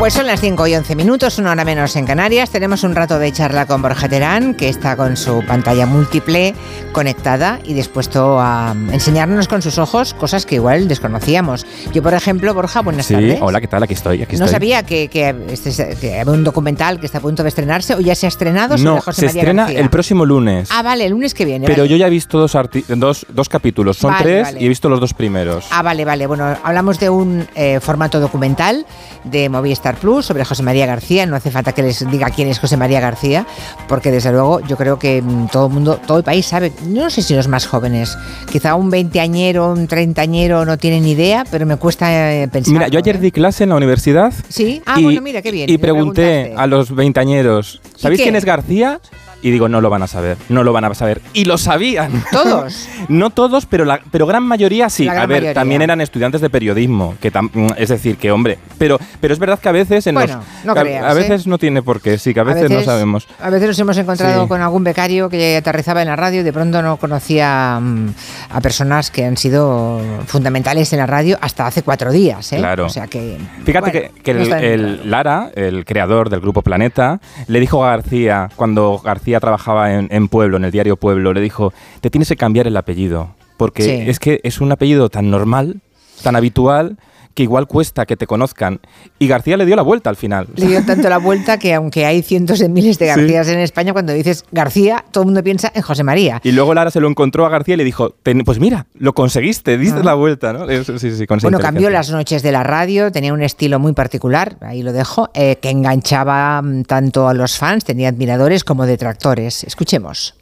Pues son las 5 y 11 minutos, una hora menos en Canarias. Tenemos un rato de charla con Borja Terán, que está con su pantalla múltiple conectada y dispuesto a enseñarnos con sus ojos cosas que igual desconocíamos. Yo, por ejemplo, Borja, buenas Sí, tardes. hola, ¿qué tal? Aquí estoy, aquí No estoy. sabía que, que, este- que había un documental que está a punto de estrenarse o ya se ha estrenado sobre No, José se María estrena García. el próximo lunes. Ah, vale, el lunes que viene. pero vale. yo ya he visto dos, dos, dos capítulos. Son Vale, tres vale. y he visto los dos primeros. Ah, vale, vale. Bueno, hablamos de un eh, formato documental de Movistar Plus sobre José María García. No hace falta que les diga quién es José María García, porque desde luego yo creo que mm, todo el mundo, todo el país sabe. No sé si los más jóvenes, quizá un veinteañero, un treintañero no tienen ni idea, pero me cuesta eh, pensar. Mira, yo ayer di clase en la universidad. Sí, ah, y, bueno, mira, qué bien. Y pregunté a los veinteañeros, ¿sabéis quién es García? Y digo, no lo van a saber, no lo van a saber. Y lo sabían. Todos. no todos, pero la pero gran mayoría sí. Gran a ver, mayoría. también eran estudiantes de periodismo, que tam- mm, es decir, que hombre, pero pero es verdad que a veces en Bueno, los no a- creas, a, veces ¿eh? no tiene por qué, sí, que a veces, no sabemos. A veces nos hemos encontrado Sí. con algún becario que aterrizaba en la radio y de pronto no conocía mm, a personas que han sido fundamentales en la radio hasta hace cuatro días. ¿eh? Claro. O sea que. Fíjate bueno, que, que no el. Lara, el creador del grupo Planeta, le dijo a García, cuando García trabajaba en, en Pueblo, en el diario Pueblo, le dijo, te tienes que cambiar el apellido, porque Sí. es que es un apellido tan normal, tan habitual, que igual cuesta que te conozcan. Y García le dio la vuelta al final. Le dio tanto la vuelta que aunque hay cientos de miles de Sí. Garcías en España, cuando dices García, todo el mundo piensa en José María. Y luego Lara se lo encontró a García y le dijo, "Ten- pues mira, lo conseguiste, diste la vuelta, ¿no? Eso, sí, sí, Ah. Bueno, cambió las noches de la radio, tenía un estilo muy particular, ahí lo dejo, eh, que enganchaba mm, tanto a los fans, tenía admiradores como detractores. Escuchemos.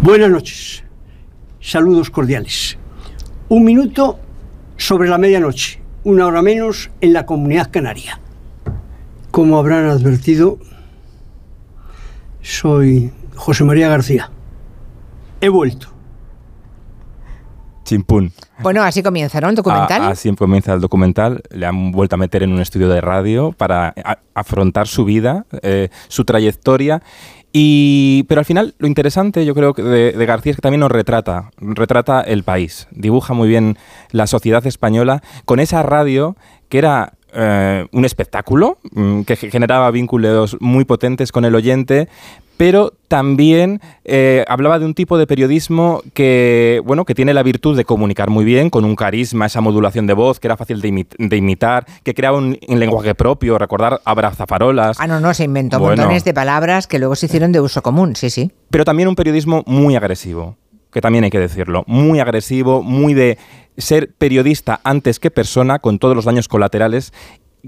Buenas noches. Saludos cordiales. Un minuto sobre la medianoche, una hora menos en la comunidad canaria. Como habrán advertido, soy José María García. He vuelto. Chimpún. Bueno, así comienza, ¿no? El documental. A- así comienza el documental. Le han vuelto a meter en un estudio de radio para a- afrontar su vida, eh, su trayectoria. Y, pero al final, lo interesante, yo creo, que de, de García es que también nos retrata, retrata el país, dibuja muy bien la sociedad española con esa radio que era eh, un espectáculo, mm, que ge- generaba vínculos muy potentes con el oyente, pero también eh, hablaba de un tipo de periodismo que, bueno, que tiene la virtud de comunicar muy bien, con un carisma, esa modulación de voz que era fácil de, imi- de imitar, que creaba un, un lenguaje propio, recordar abrazafarolas. Ah, no, no, se inventó Bueno. montones de palabras que luego se hicieron de uso común, sí, sí. pero también un periodismo muy agresivo, que también hay que decirlo, muy agresivo, muy de ser periodista antes que persona, con todos los daños colaterales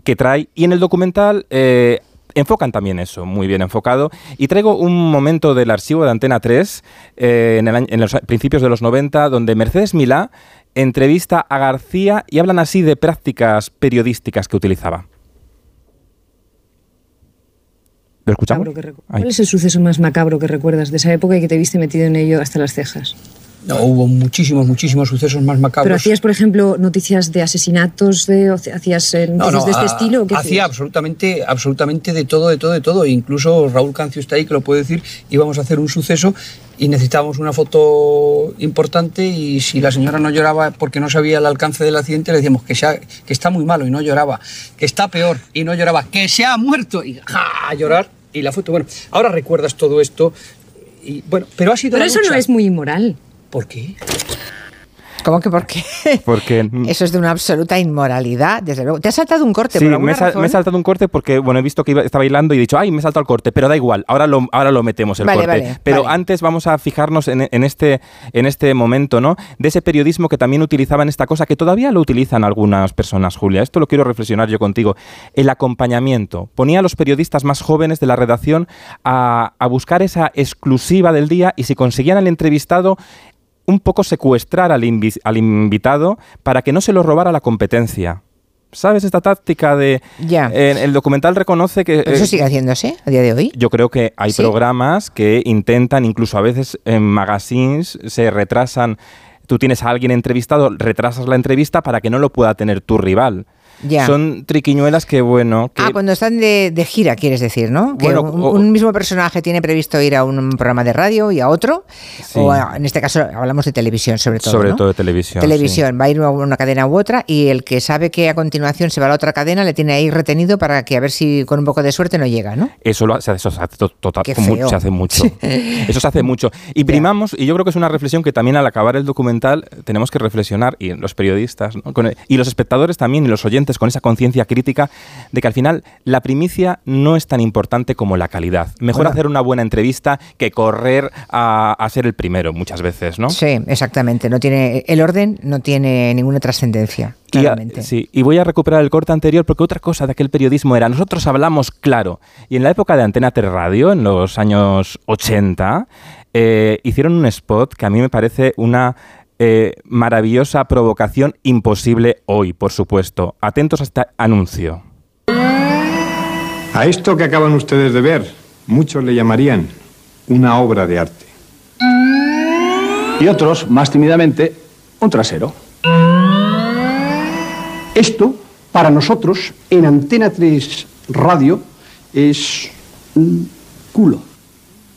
que trae. Y en el documental eh, enfocan también eso, muy bien enfocado. Y traigo un momento del archivo de Antena 3, eh, en, el en los principios de los 90, donde Mercedes Milá entrevista a García y hablan así de prácticas periodísticas que utilizaba. ¿Lo escuchamos? ¿Cuál es el suceso más macabro que recuerdas de esa época y que te viste metido en ello hasta las cejas? No, hubo muchísimos, muchísimos sucesos más macabros. ¿Pero hacías, por ejemplo, noticias de asesinatos, de, sea, hacías eh, No, noticias no, de este ha- estilo? hacía hacías? absolutamente, absolutamente de todo, de todo, de todo. Incluso Raúl Cancio está ahí, que lo puede decir, íbamos a hacer un suceso y necesitábamos una foto importante y si la señora no lloraba porque no sabía el alcance del accidente, le decíamos que, se ha- que está muy malo y no lloraba, que está peor y no lloraba, que se ha muerto y ¡ja! a llorar y la foto. Bueno, ahora recuerdas todo esto y bueno, pero ha sido Pero eso no es muy inmoral. ¿Por qué? ¿Cómo que por qué? Porque Eso es de una absoluta inmoralidad, desde luego. ¿Te has saltado un corte Sí, por me he, sal- razón? me he saltado un corte porque, bueno, he visto que iba, estaba bailando y he dicho, ay, me he saltado el corte, pero da igual, ahora lo, ahora lo metemos el Vale, corte. vale, pero vale. antes vamos a fijarnos en, en este, en este momento, ¿no? De ese periodismo que también utilizaban esta cosa, que todavía lo utilizan algunas personas, Julia. Esto lo quiero reflexionar yo contigo. El acompañamiento. Ponía a los periodistas más jóvenes de la redacción a, a buscar esa exclusiva del día y si conseguían al entrevistado un poco secuestrar al, invi- al invitado para que no se lo robara la competencia. ¿Sabes esta táctica de... Ya. eh, el documental reconoce que... Pero eso eh, sigue haciéndose a día de hoy. yo creo que hay Sí. programas que intentan, incluso a veces en magazines, se retrasan. Tú tienes a alguien entrevistado, retrasas la entrevista para que no lo pueda tener tu rival. Ya. Son triquiñuelas que, bueno... Que Ah, cuando están de, de gira, quieres decir, ¿no? Que un, o- un mismo personaje tiene previsto ir a un programa de radio y a otro. Sí. O a- en este caso hablamos de televisión, sobre todo. Sobre ¿no? todo de televisión. Televisión, va a ir a una cadena u otra y el que sabe que a continuación se va a la otra cadena le tiene ahí retenido para que a ver si con un poco de suerte no llega, ¿no? Eso, lo, hace- eso se hace to- total- se hace mucho. Eso se hace mucho. Y primamos, y yo creo que es una reflexión que también al acabar el documental tenemos que reflexionar, y los periodistas, ¿no? Y los espectadores también, y los oyentes, con esa conciencia crítica de que al final la primicia no es tan importante como la calidad. Mejor Bueno. hacer una buena entrevista que correr a, a ser el primero muchas veces, ¿no? Sí, exactamente. No tiene el orden no tiene ninguna trascendencia. Y, a- Claramente. sí, y voy a recuperar el corte anterior porque otra cosa de aquel periodismo era, nosotros hablamos claro. Y en la época de Antena 3 Radio, en los años 80, eh, hicieron un spot que a mí me parece una eh, maravillosa provocación imposible hoy, por supuesto. Atentos a este anuncio. A esto que acaban ustedes de ver, muchos le llamarían una obra de arte. y otros, más tímidamente, un trasero. Esto, para nosotros, en Antena 3 Radio, es un culo.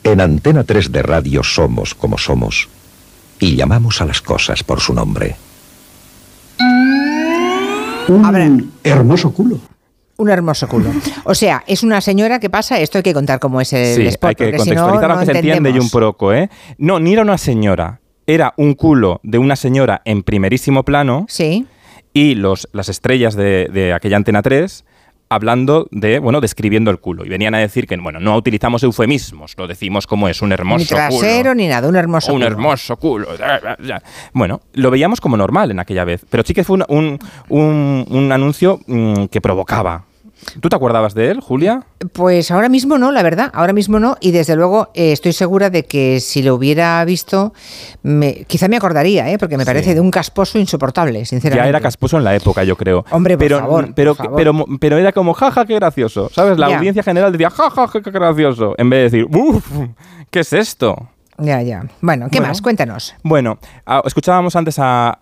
En Antena 3 de radio somos como somos y llamamos a las cosas por su nombre. Un A ver. hermoso culo. Un hermoso culo. O sea, es una señora que pasa, esto hay que contar cómo es el Sí, spot, hay que porque si no, contextualizar no se entiende y un entendemos. poco, ¿eh? No, ni era una señora. Era un culo de una señora en primerísimo plano. Sí. y los, las estrellas de, de aquella antena 3 hablando de, bueno, describiendo el culo. Y venían a decir que, bueno, no utilizamos eufemismos, lo decimos como es, un hermoso Ni trasero culo. ni nada, un hermoso un culo. hermoso culo. Bueno, lo veíamos como normal en aquella vez, pero sí que fue un, un, un- un anuncio mm, que provocaba. ¿Tú te acordabas de él, Julia? Pues ahora mismo no, la verdad, ahora mismo no. Y desde luego eh, estoy segura de que si lo hubiera visto, me- quizá me acordaría, ¿eh? porque me parece de un casposo insoportable, sinceramente. Ya era casposo en la época, yo creo. Hombre, por pero, favor, pero, por favor. Pero, pero era como, jaja, qué gracioso. ¿Sabes? La Ya. audiencia general decía, jaja, qué gracioso. En vez de decir, uff, ¿qué es esto? Ya, ya. Bueno, ¿qué Bueno. más? Cuéntanos. Bueno, escuchábamos antes a...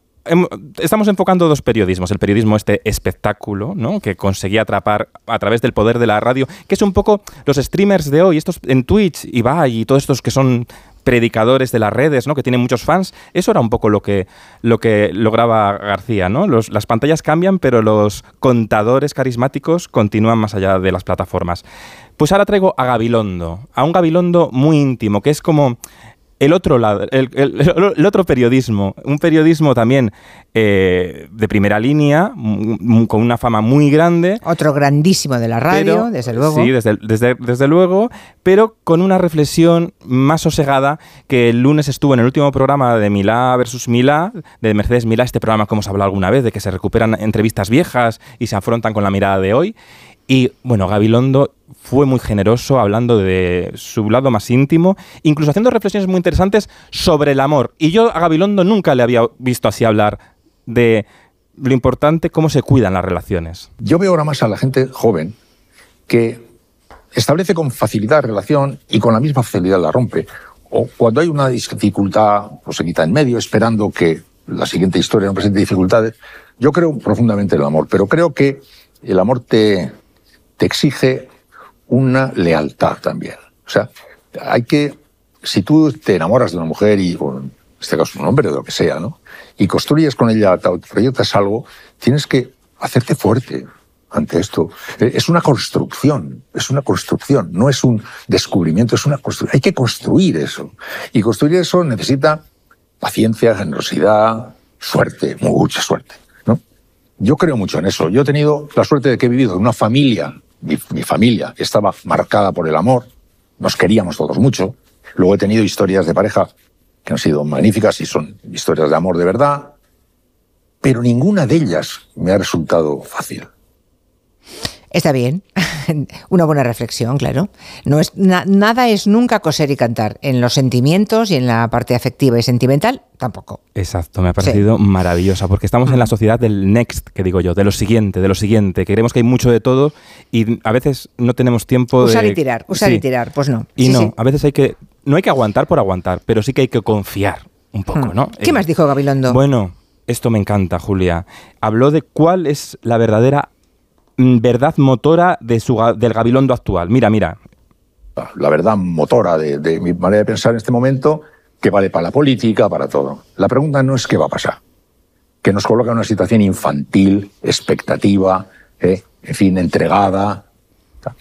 Estamos enfocando dos periodismos. El periodismo este espectáculo, ¿no? Que conseguía atrapar a través del poder de la radio, que es un poco los streamers de hoy, estos en Twitch, Ibai y todos estos que son predicadores de las redes, ¿no? Que tienen muchos fans. Eso era un poco lo que, lo que lograba García, ¿no? Las pantallas cambian, pero los contadores carismáticos continúan más allá de las plataformas. Pues ahora traigo a Gabilondo, a un Gabilondo muy íntimo, que es como el otro lado, el, el- el otro periodismo, un periodismo también eh, de primera línea, m- m- con una fama muy grande. Otro grandísimo de la radio, pero- desde luego. Sí, desde, desde, desde luego, pero con una reflexión más sosegada que el lunes estuvo en el último programa de Milá versus Milá, de Mercedes Milá, este programa que hemos hablado alguna vez, de que se recuperan entrevistas viejas y se afrontan con la mirada de hoy. Y bueno, Gabilondo fue muy generoso hablando de su lado más íntimo, incluso haciendo reflexiones muy interesantes sobre el amor. Y yo a Gabilondo nunca le había visto así hablar de lo importante, cómo se cuidan las relaciones. Yo veo ahora más a la gente joven que establece con facilidad relación y con la misma facilidad la rompe. O cuando hay una dificultad, pues se quita en medio esperando que la siguiente historia no presente dificultades. Yo creo profundamente en el amor, pero creo que el amor te, te exige una lealtad también. O sea, hay que, si tú te enamoras de una mujer y, en este caso un hombre o de lo que sea, ¿no? Y construyes con ella, te proyectas algo, tienes que hacerte fuerte ante esto. Eh, Es una construcción, es una construcción, no es un descubrimiento, es una construcción. Hay que construir eso. Y construir eso necesita paciencia, generosidad, suerte, mucha suerte, ¿no? Yo creo mucho en eso. Yo he tenido la suerte de que he vivido en una familia, mi, mi familia estaba marcada por el amor, nos queríamos todos mucho. Luego he tenido historias de pareja que han sido magníficas y son historias de amor de verdad, pero ninguna de ellas me ha resultado fácil. Está bien. Una buena reflexión, claro. No es, na- nada es nunca coser y cantar. En los sentimientos y en la parte afectiva y sentimental, tampoco. Exacto, me ha parecido maravillosa, porque estamos en la sociedad del next, que digo yo, de lo siguiente, de lo siguiente, que creemos que hay mucho de todo y a veces no tenemos tiempo Usar de... y tirar, usar Sí. y tirar. Pues no. Y Sí, no, a veces hay que... No hay que aguantar por aguantar, pero sí que hay que confiar un poco, Hmm. ¿no? ¿Qué Eh, más dijo Gabilondo? Bueno, esto me encanta, Julia. Habló de cuál es la verdadera mm, verdad motora de su, del Gabilondo actual. Mira, mira. La verdad motora de, mi manera de pensar en este momento, que vale para la política, para todo. La pregunta no es qué va a pasar, que nos coloca en una situación infantil, expectativa, ¿eh? en fin, entregada,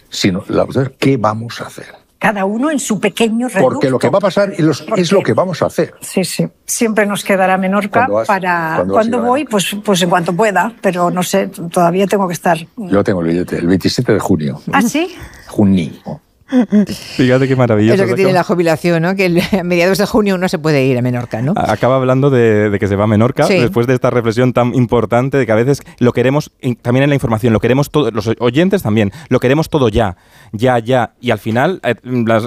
sino la pregunta es qué vamos a hacer. Cada uno en su pequeño reducto. Porque lo que va a pasar es, los- es lo que vamos a hacer. Sí, sí. Siempre nos quedará Menorca ¿Cuándo vas- para cuando, voy, pues, pues en cuanto pueda. Pero no sé, todavía tengo que estar. Yo tengo el billete, el 27 de junio. ¿Ah, sí? Junio. Fíjate qué maravilloso. Es lo que tiene la jubilación, ¿no? Que a mediados de junio uno se puede ir a Menorca, ¿no? Acaba hablando de, de que se va a Menorca Sí. después de esta reflexión tan importante de que a veces lo queremos, también en la información, lo queremos todo, los oyentes también, lo queremos todo ya, ya, ya. Y al final eh,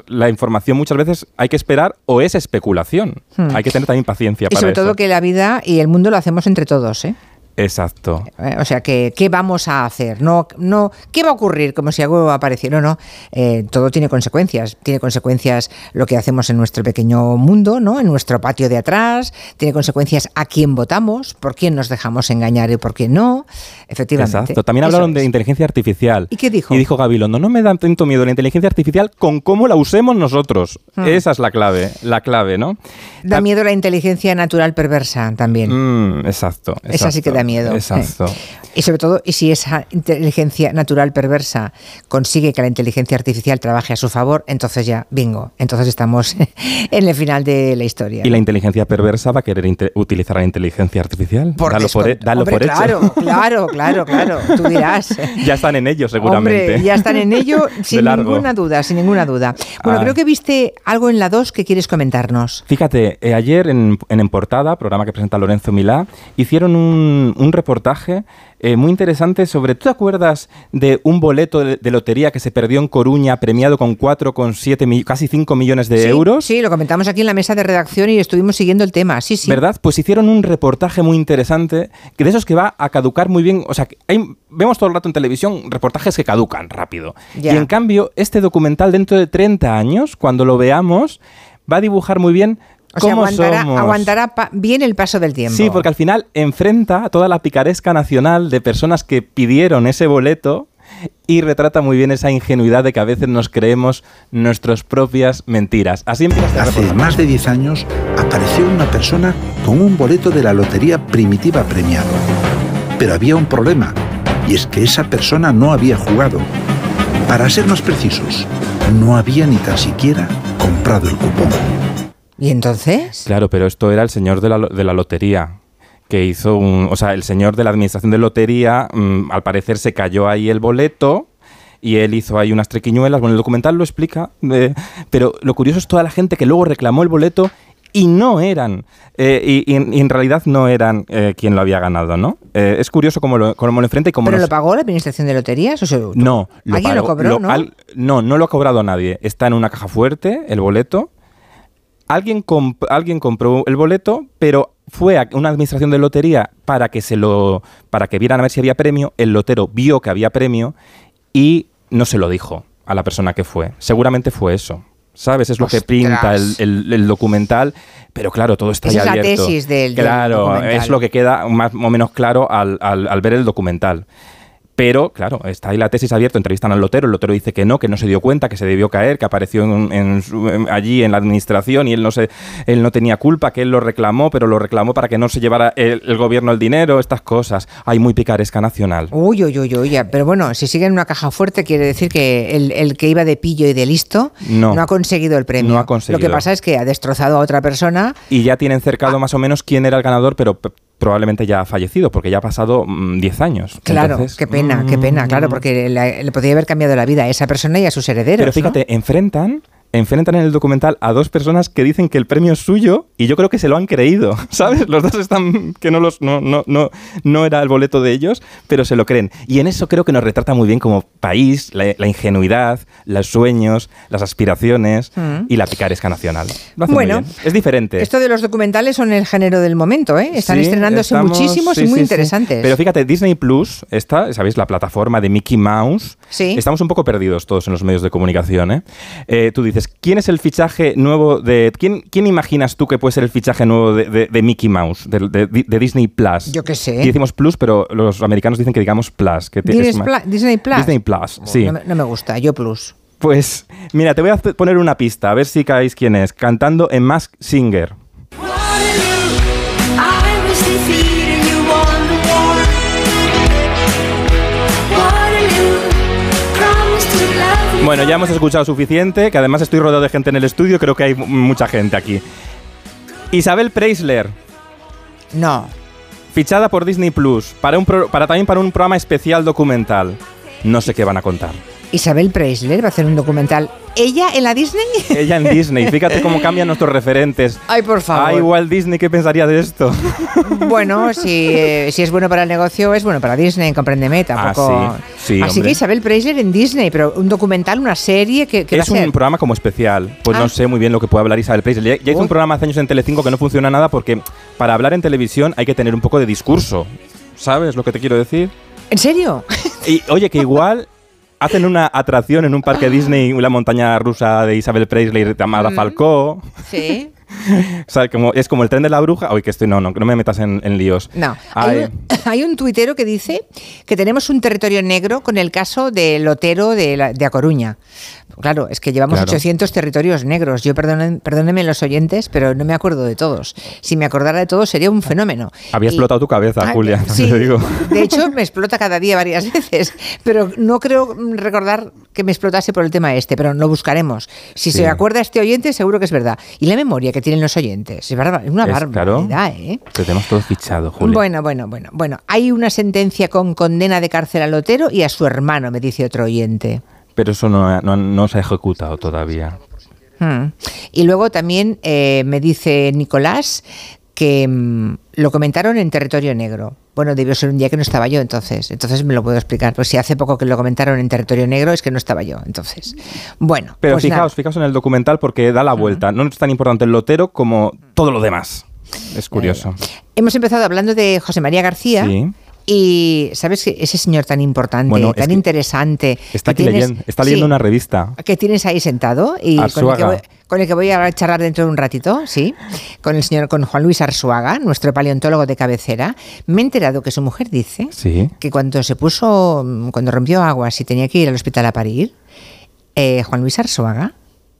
la, información muchas veces hay que esperar o es especulación. Hmm. Hay que tener también paciencia Y para sobre eso. todo que la vida y el mundo lo hacemos entre todos, ¿eh? Exacto. Eh, O sea, que, ¿qué vamos a hacer? No, no, ¿Qué va a ocurrir? Como si algo apareciera. No, no. Eh, todo tiene consecuencias. Tiene consecuencias lo que hacemos en nuestro pequeño mundo, ¿no? En nuestro patio de atrás. Tiene consecuencias a quién votamos, por quién nos dejamos engañar y por quién no. Efectivamente. Exacto. También hablaron de inteligencia artificial. ¿Y qué dijo? Y dijo Gabilondo, no me da tanto miedo la inteligencia artificial con cómo la usemos nosotros. Hmm. Esa es la clave, la clave, ¿no? Da miedo la inteligencia natural perversa también. Mm, exacto, Esa sí que exacto, da miedo. Exacto. Y sobre todo, y si esa inteligencia natural perversa consigue que la inteligencia artificial trabaje a su favor, entonces ya, bingo, entonces estamos en el final de la historia. ¿Y la inteligencia perversa va a querer utilizar la inteligencia artificial? Por dalo por, descont- dalo Hombre, por hecho. claro, claro, claro, claro, tú dirás. ya están en ello, seguramente. Hombre, ya están en ello sin ninguna duda, sin ninguna duda. Bueno, Ah. creo que viste algo en la 2 que quieres comentarnos. Fíjate, eh, ayer en, en En Portada, programa que presenta Lorenzo Milá, hicieron un, un reportaje eh, muy interesante sobre. ¿Tú te acuerdas de un boleto de, de lotería que se perdió en Coruña, premiado con 4,7, mi- casi 5 millones de Sí, euros? Sí, lo comentamos aquí en la mesa de redacción y estuvimos siguiendo el tema. Sí, sí. ¿Verdad? Pues hicieron un reportaje muy interesante, que de esos que va a caducar muy bien. O sea, que hay- vemos todo el rato en televisión reportajes que caducan rápido. Ya. Y en cambio, este documental dentro de 30 años, cuando lo veamos, va a dibujar muy bien O sea, cómo aguantará, somos. aguantará bien el paso del tiempo. Sí, porque al final enfrenta a toda la picaresca nacional de personas que pidieron ese boleto y retrata muy bien esa ingenuidad de que a veces nos creemos nuestras propias mentiras. Así empieza este Hace más de 10 años apareció una persona con un boleto de la Lotería Primitiva premiado. Pero había un problema, y es que esa persona no había jugado. Para ser más precisos, no había ni tan siquiera comprado el cupón. ¿Y entonces? Claro, pero esto era el señor de la, de la lotería que hizo un, o sea, el señor de la administración de lotería, mm, al parecer se cayó ahí el boleto y él hizo ahí unas trequiñuelas. Bueno, el documental lo explica, eh, pero lo curioso es toda la gente que luego reclamó el boleto y no eran, eh, y, y en, y en realidad no eran eh, quien lo había ganado, ¿no? Eh, es curioso cómo lo, cómo lo enfrenta y cómo ¿Pero nos- lo pagó la administración de loterías? O sea, tú- no, ¿Alguien lo pagó- cobró, no? al- no, no lo ha cobrado nadie. Está en una caja fuerte el boleto. Alguien, comp- alguien compró el boleto, pero fue a una administración de lotería para que se lo para que vieran a ver si había premio. El lotero vio que había premio y no se lo dijo a la persona que fue. Seguramente fue eso. ¿Sabes? Es lo que pinta el, el- el documental, pero claro, todo está Esa ya es la tesis del- del Claro, documental. es lo que queda más o menos claro al, al- al ver el documental. Pero, claro, está ahí la tesis abierta, entrevistan al lotero, el lotero dice que no, que no se dio cuenta, que se debió caer, que apareció en- en allí en la administración y él no, se, él no tenía culpa, que él lo reclamó, pero lo reclamó para que no se llevara el, el gobierno el dinero, estas cosas. Hay muy picaresca nacional. Uy, uy, uy, uy. Pero bueno, si sigue en una caja fuerte, quiere decir que el, el que iba de pillo y de listo No. ha conseguido el premio. No ha conseguido. Lo que pasa es que ha destrozado a otra persona. Y ya tienen Ah. cercado más o menos quién era el ganador, pero probablemente ya ha fallecido, porque ya ha pasado mm, 10 años. Claro, Entonces, qué pena, qué pena, claro, porque la- le podría haber cambiado la vida a esa persona y a sus herederos. Pero ¿no? fíjate, enfrentan, enfrentan en el documental a dos personas que dicen que el premio es suyo y yo creo que se lo han creído, ¿sabes? Los dos están que no los no no no no era el boleto de ellos, pero se lo creen. Y en eso creo que nos retrata muy bien como país la, la ingenuidad, los sueños, las aspiraciones Mm. y la picaresca nacional. Lo hace Bueno, muy bien. es diferente. Esto de los documentales son el género del momento, ¿eh? Están Sí, estrenándose estamos- muchísimos sí, y muy sí, interesantes. Pero fíjate, Disney Plus, esta, ¿sabéis? La plataforma de Mickey Mouse. Sí. Estamos un poco perdidos todos en los medios de comunicación, ¿eh? Eh, tú dices, ¿quién es el fichaje nuevo de... ¿Quién, quién imaginas tú que puede ser el fichaje nuevo de, de- de Mickey Mouse, de, Disney Plus? Yo qué sé. Aquí decimos Plus, pero los americanos dicen que digamos Plus. Que es más- Disney Plus. Disney Plus, sí. No me, no me gusta, yo Plus. Pues mira, te voy a poner una pista, a ver si caéis quién es, cantando en Mask Singer. Bueno, ya hemos escuchado suficiente, que además estoy rodeado de gente en el estudio, creo que hay mucha gente aquí. Isabel Preisler, No. fichada por Disney Plus, para, un pro- para también para un programa especial documental. No sé qué van a contar. Isabel Preisler va a hacer un documental. ¿Ella en la Disney? Ella en Disney, fíjate cómo cambian nuestros referentes. Ay, por favor. Ay, Walt Disney, ¿qué pensaría de esto? Bueno, si, eh, si es bueno para el negocio, es bueno para Disney, compréndeme, tampoco. Ah, sí, sí, Así hombre. que Isabel Preisler en Disney, pero un documental, una serie que, que va a es un programa como especial. Pues Ah. no sé muy bien lo que puede hablar Isabel Preisler. Ya, ya hizo un programa hace años en Telecinco que no funciona nada porque para hablar en televisión hay que tener un poco de discurso. ¿Sabes lo que te quiero decir? ¿En serio? Y oye, que igual hacen una atracción en un parque Disney, la montaña rusa de Isabel Preisler llamada Mm. Falcó. Sí. O sea, como, es como el tren de la bruja. Oye, que estoy, no, no, no me metas en, en líos. No. Hay Ay, un, hay un tuitero que dice que tenemos un territorio negro con el caso del Lotero de, la- de A Coruña. Claro, es que llevamos Claro. 800 territorios negros. Yo, perdonen, perdónenme los oyentes, pero no me acuerdo de todos. Si me acordara de todos sería un fenómeno. había Y- explotado tu cabeza, Ah, Julia, sí, te digo. de hecho me explota cada día varias veces, pero no creo recordar que me explotase por el tema este, pero lo buscaremos. Si Sí. se acuerda este oyente, seguro que es verdad. Y la memoria que tienen los oyentes, es, barba- es una Es, claro. barbaridad, ¿eh? Te tenemos todo fichado, Julia. Bueno, bueno, bueno, bueno. Hay una sentencia con condena de cárcel al Lotero y a su hermano, me dice otro oyente. Pero eso no, no, no se ha ejecutado todavía. Hmm. Y luego también eh, me dice Nicolás que mm, lo comentaron en territorio negro. Bueno, debió ser un día que no estaba yo entonces. Entonces me lo puedo explicar. Pues si hace poco que lo comentaron en territorio negro es que no estaba yo. Entonces, bueno. Pero pues fijaos, nada. fijaos en el documental porque da la vuelta. No es tan importante el lotero como todo lo demás. Es curioso. Hemos empezado hablando de José María García. Sí. Y sabes que ese señor tan importante, Bueno, es tan que interesante. Está tienes- leyendo, está leyendo sí, una revista. que tienes ahí sentado y con el, que voy, con el que voy a charlar dentro de un ratito, sí, con el señor, con Juan Luis Arzuaga, nuestro paleontólogo de cabecera, me he enterado que su mujer dice Sí. que cuando se puso, cuando rompió aguas y tenía que ir al hospital a parir, eh, Juan Luis Arzuaga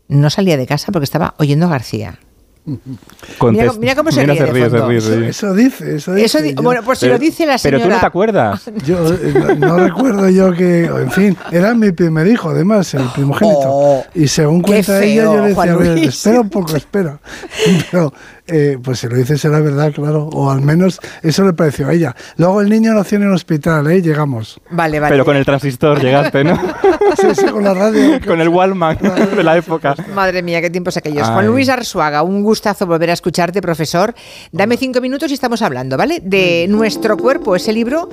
no salía de casa porque estaba oyendo a García. Mira, cómo- mira cómo se ríe de fondo. Eso, eso dice, eso dice. Eso di- Yo- bueno, pues si lo dice la Pero señora... tú no te acuerdas. Yo eh, no, no recuerdo yo que, en fin, era mi primer hijo, además, el primogénito. Oh, y según cuenta ella, feo, yo le decía, a ver, espera un poco, espera. Pero, eh, pues si lo dice será verdad, claro, o al menos eso le pareció a ella. Luego el niño nació en el hospital, ¿eh? Llegamos. Vale, vale. Pero con el transistor llegaste, ¿no? Sí, sí, con la radio. con el Wallman de la época. Madre mía, qué tiempos aquellos. Ay. Juan Luis Arzuaga, un gustazo volver a escucharte, profesor. Dame cinco minutos y estamos hablando, ¿vale? De nuestro cuerpo, ese libro.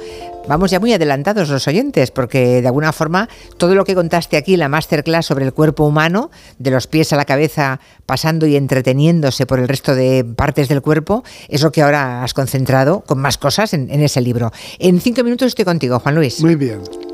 Vamos ya muy adelantados los oyentes, porque de alguna forma todo lo que contaste aquí, la masterclass sobre el cuerpo humano, de los pies a la cabeza, pasando y entreteniéndose por el resto de partes del cuerpo, es lo que ahora has concentrado con más cosas en, en ese libro. En cinco minutos estoy contigo, Juan Luis. Muy bien.